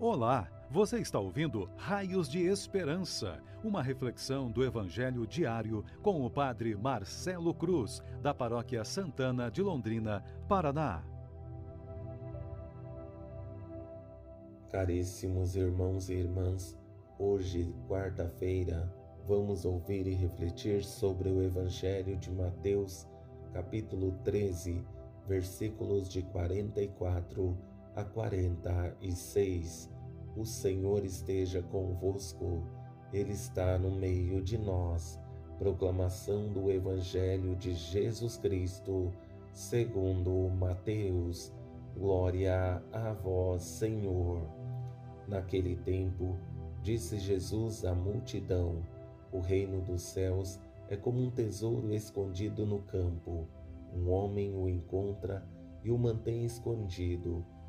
Olá, você está ouvindo Raios de Esperança, uma reflexão do Evangelho diário com o Padre Marcelo Cruz, da Paróquia Santana de Londrina, Paraná. Caríssimos irmãos e irmãs, hoje, quarta-feira, vamos ouvir e refletir sobre o Evangelho de Mateus, capítulo 13, versículos de 44 a 46. O Senhor esteja convosco, Ele está no meio de nós. Proclamação do Evangelho de Jesus Cristo, segundo Mateus. Glória a vós, Senhor. Naquele tempo, disse Jesus à multidão: O reino dos céus é como um tesouro escondido no campo. Um homem o encontra e o mantém escondido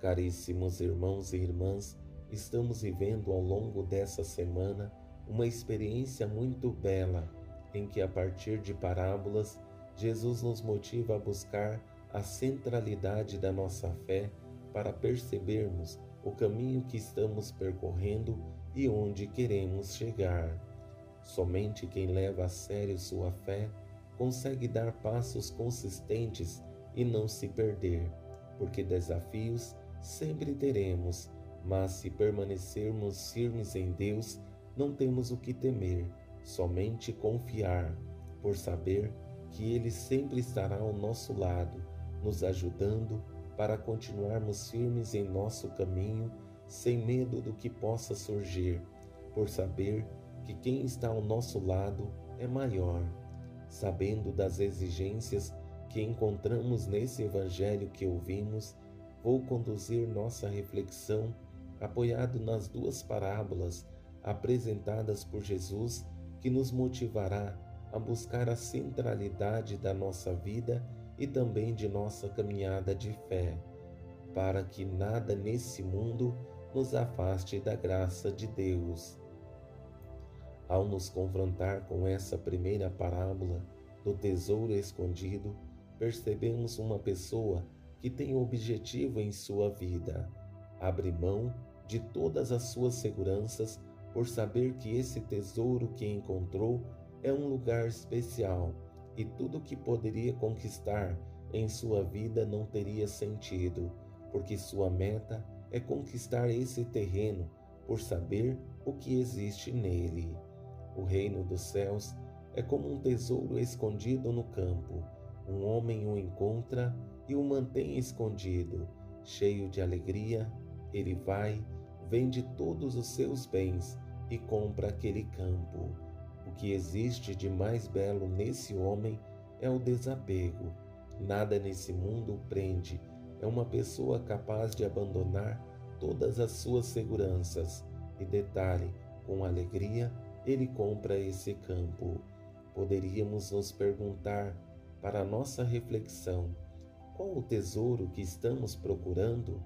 Caríssimos irmãos e irmãs, estamos vivendo ao longo dessa semana uma experiência muito bela em que, a partir de parábolas, Jesus nos motiva a buscar a centralidade da nossa fé para percebermos o caminho que estamos percorrendo e onde queremos chegar. Somente quem leva a sério sua fé consegue dar passos consistentes e não se perder, porque desafios sempre teremos, mas se permanecermos firmes em Deus, não temos o que temer, somente confiar, por saber que Ele sempre estará ao nosso lado, nos ajudando para continuarmos firmes em nosso caminho, sem medo do que possa surgir, por saber que quem está ao nosso lado é maior, sabendo das exigências que encontramos nesse Evangelho que ouvimos vou conduzir nossa reflexão apoiado nas duas parábolas apresentadas por Jesus que nos motivará a buscar a centralidade da nossa vida e também de nossa caminhada de fé, para que nada nesse mundo nos afaste da graça de Deus. Ao nos confrontar com essa primeira parábola do tesouro escondido, percebemos uma pessoa que tem objetivo em sua vida. Abre mão de todas as suas seguranças por saber que esse tesouro que encontrou é um lugar especial e tudo que poderia conquistar em sua vida não teria sentido, porque sua meta é conquistar esse terreno por saber o que existe nele. O reino dos céus é como um tesouro escondido no campo. Um homem o encontra e o mantém escondido. Cheio de alegria, ele vai, vende todos os seus bens e compra aquele campo. O que existe de mais belo nesse homem é o desapego. Nada nesse mundo o prende. É uma pessoa capaz de abandonar todas as suas seguranças. E detalhe, com alegria, ele compra esse campo. Poderíamos nos perguntar, para nossa reflexão, qual o tesouro que estamos procurando?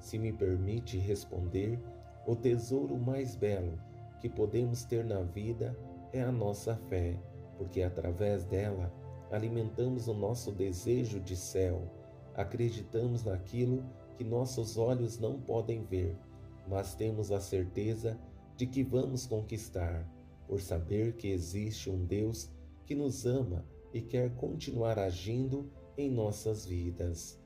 Se me permite responder, o tesouro mais belo que podemos ter na vida é a nossa fé, porque através dela alimentamos o nosso desejo de céu, acreditamos naquilo que nossos olhos não podem ver, mas temos a certeza de que vamos conquistar, por saber que existe um Deus que nos ama e quer continuar agindo em nossas vidas.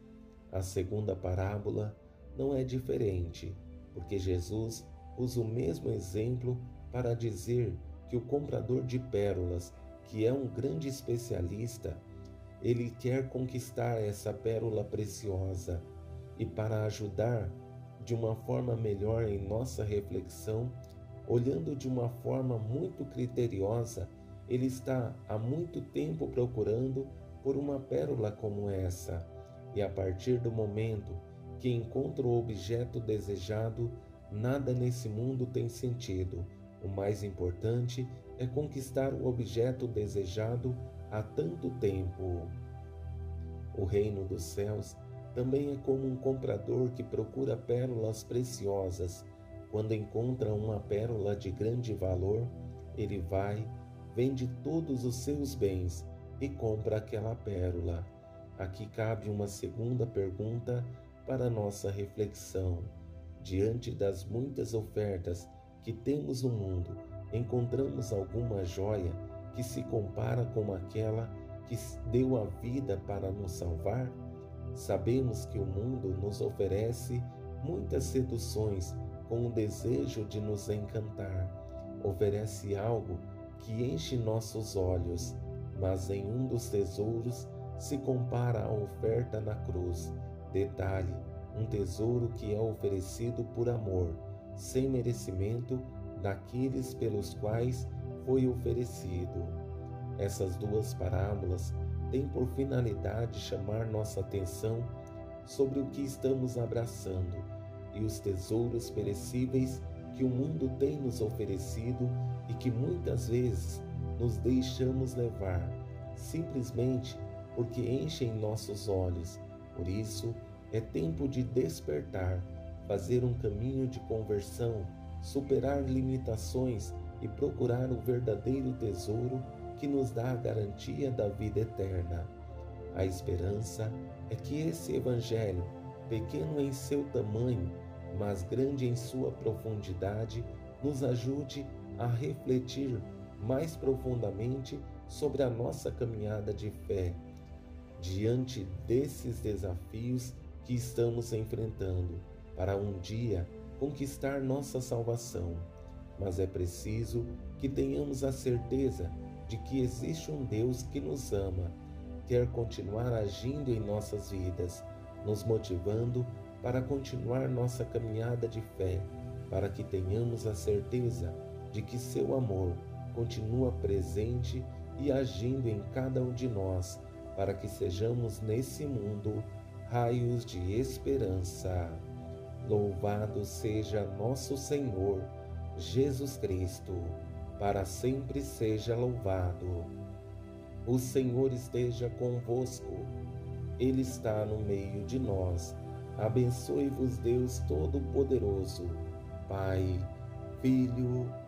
A segunda parábola não é diferente, porque Jesus usa o mesmo exemplo para dizer que o comprador de pérolas, que é um grande especialista, ele quer conquistar essa pérola preciosa e para ajudar de uma forma melhor em nossa reflexão, olhando de uma forma muito criteriosa, ele está há muito tempo procurando por uma pérola como essa, e a partir do momento que encontra o objeto desejado, nada nesse mundo tem sentido. O mais importante é conquistar o objeto desejado há tanto tempo. O reino dos céus também é como um comprador que procura pérolas preciosas. Quando encontra uma pérola de grande valor, ele vai, vende todos os seus bens e compra aquela pérola. Aqui cabe uma segunda pergunta para nossa reflexão. Diante das muitas ofertas que temos no mundo, encontramos alguma joia que se compara com aquela que deu a vida para nos salvar? Sabemos que o mundo nos oferece muitas seduções com o desejo de nos encantar. Oferece algo que enche nossos olhos, mas em um dos tesouros se compara a oferta na cruz. Detalhe: um tesouro que é oferecido por amor, sem merecimento daqueles pelos quais foi oferecido. Essas duas parábolas têm por finalidade chamar nossa atenção sobre o que estamos abraçando e os tesouros perecíveis que o mundo tem nos oferecido e que muitas vezes nos deixamos levar, simplesmente porque enchem nossos olhos. Por isso, é tempo de despertar, fazer um caminho de conversão, superar limitações e procurar o verdadeiro tesouro que nos dá a garantia da vida eterna. A esperança é que esse Evangelho, pequeno em seu tamanho, mas grande em sua profundidade, nos ajude a refletir mais profundamente sobre a nossa caminhada de fé, diante desses desafios que estamos enfrentando, para um dia conquistar nossa salvação. Mas é preciso que tenhamos a certeza de que existe um Deus que nos ama, quer continuar agindo em nossas vidas, nos motivando para continuar nossa caminhada de fé, para que tenhamos a certeza de que seu amor continua presente e agindo em cada um de nós, para que sejamos nesse mundo raios de esperança. Louvado seja nosso Senhor Jesus Cristo para sempre seja louvado. O Senhor esteja convosco, Ele está no meio de nós. Abençoe-vos, Deus Todo-Poderoso, Pai, Filho e